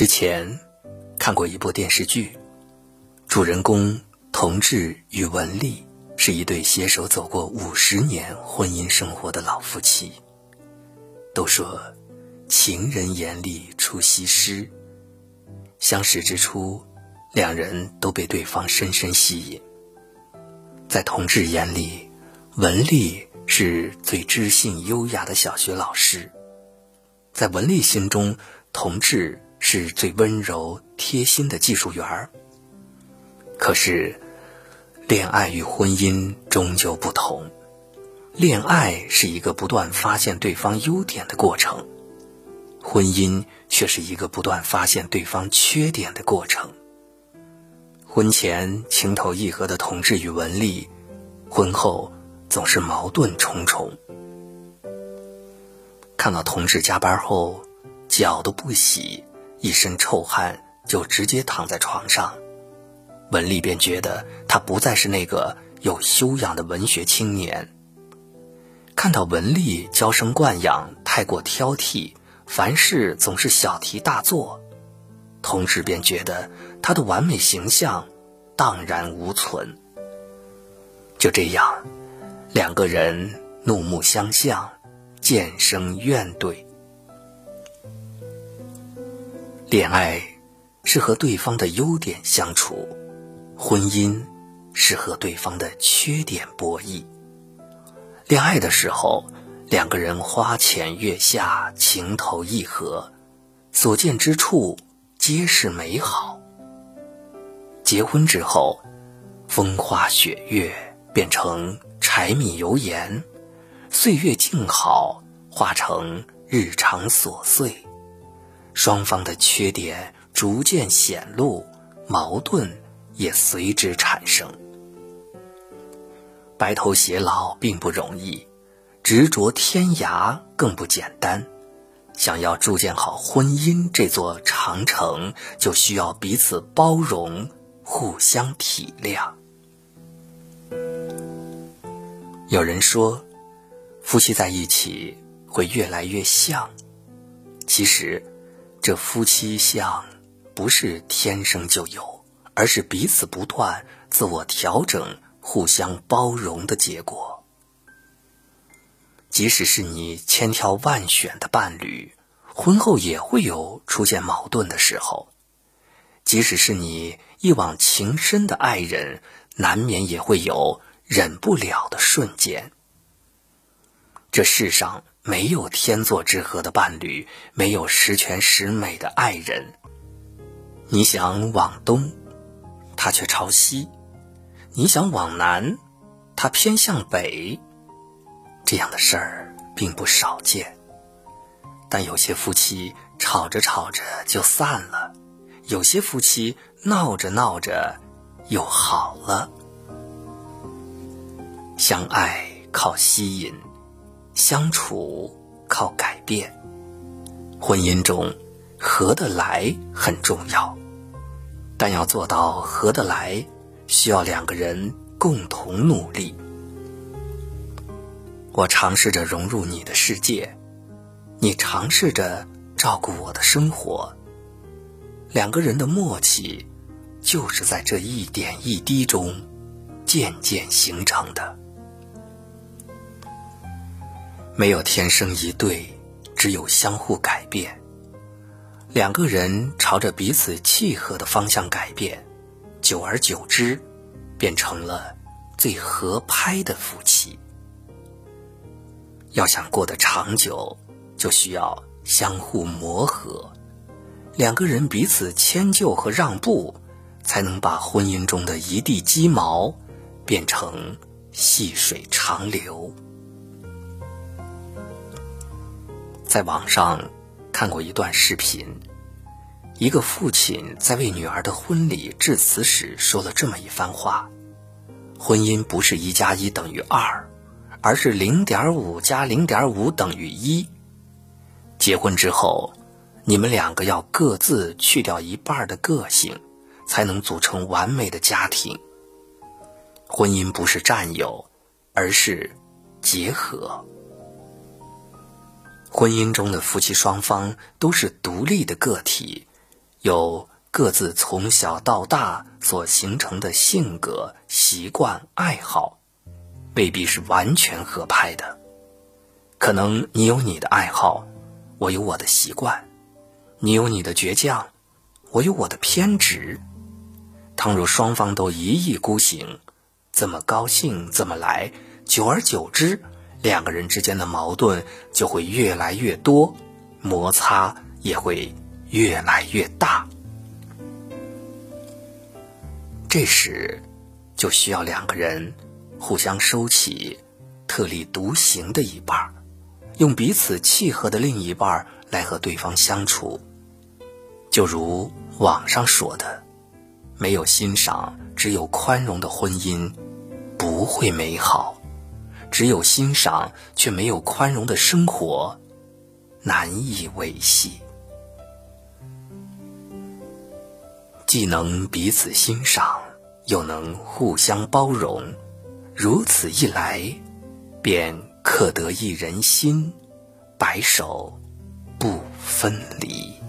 之前看过一部电视剧，主人公同志与文丽是一对携手走过五十年婚姻生活的老夫妻。都说情人眼里出西施，相识之初，两人都被对方深深吸引。在同志眼里，文丽是最知性优雅的小学老师；在文丽心中，同志。是最温柔贴心的技术员儿。可是，恋爱与婚姻终究不同。恋爱是一个不断发现对方优点的过程，婚姻却是一个不断发现对方缺点的过程。婚前情投意合的同志与文丽，婚后总是矛盾重重。看到同志加班后脚都不洗。一身臭汗就直接躺在床上，文丽便觉得他不再是那个有修养的文学青年。看到文丽娇生惯养、太过挑剔，凡事总是小题大做，同志便觉得他的完美形象荡然无存。就这样，两个人怒目相向，渐生怨怼。恋爱是和对方的优点相处，婚姻是和对方的缺点博弈。恋爱的时候，两个人花前月下，情投意合，所见之处皆是美好。结婚之后，风花雪月变成柴米油盐，岁月静好化成日常琐碎。双方的缺点逐渐显露，矛盾也随之产生。白头偕老并不容易，执着天涯更不简单。想要筑建好婚姻这座长城，就需要彼此包容，互相体谅。有人说，夫妻在一起会越来越像，其实。这夫妻相不是天生就有，而是彼此不断自我调整、互相包容的结果。即使是你千挑万选的伴侣，婚后也会有出现矛盾的时候；即使是你一往情深的爱人，难免也会有忍不了的瞬间。这世上。没有天作之合的伴侣，没有十全十美的爱人。你想往东，他却朝西；你想往南，他偏向北。这样的事儿并不少见。但有些夫妻吵着吵着就散了，有些夫妻闹着闹着又好了。相爱靠吸引。相处靠改变，婚姻中合得来很重要，但要做到合得来，需要两个人共同努力。我尝试着融入你的世界，你尝试着照顾我的生活，两个人的默契就是在这一点一滴中渐渐形成的。没有天生一对，只有相互改变。两个人朝着彼此契合的方向改变，久而久之，变成了最合拍的夫妻。要想过得长久，就需要相互磨合，两个人彼此迁就和让步，才能把婚姻中的一地鸡毛变成细水长流。在网上看过一段视频，一个父亲在为女儿的婚礼致辞时说了这么一番话：婚姻不是一加一等于二，而是零点五加零点五等于一。结婚之后，你们两个要各自去掉一半的个性，才能组成完美的家庭。婚姻不是占有，而是结合。婚姻中的夫妻双方都是独立的个体，有各自从小到大所形成的性格、习惯、爱好，未必是完全合拍的。可能你有你的爱好，我有我的习惯；你有你的倔强，我有我的偏执。倘若双方都一意孤行，怎么高兴怎么来，久而久之，两个人之间的矛盾就会越来越多，摩擦也会越来越大。这时，就需要两个人互相收起特立独行的一半，用彼此契合的另一半来和对方相处。就如网上说的。没有欣赏，只有宽容的婚姻不会美好；只有欣赏却没有宽容的生活难以维系。既能彼此欣赏，又能互相包容，如此一来，便可得一人心，白首不分离。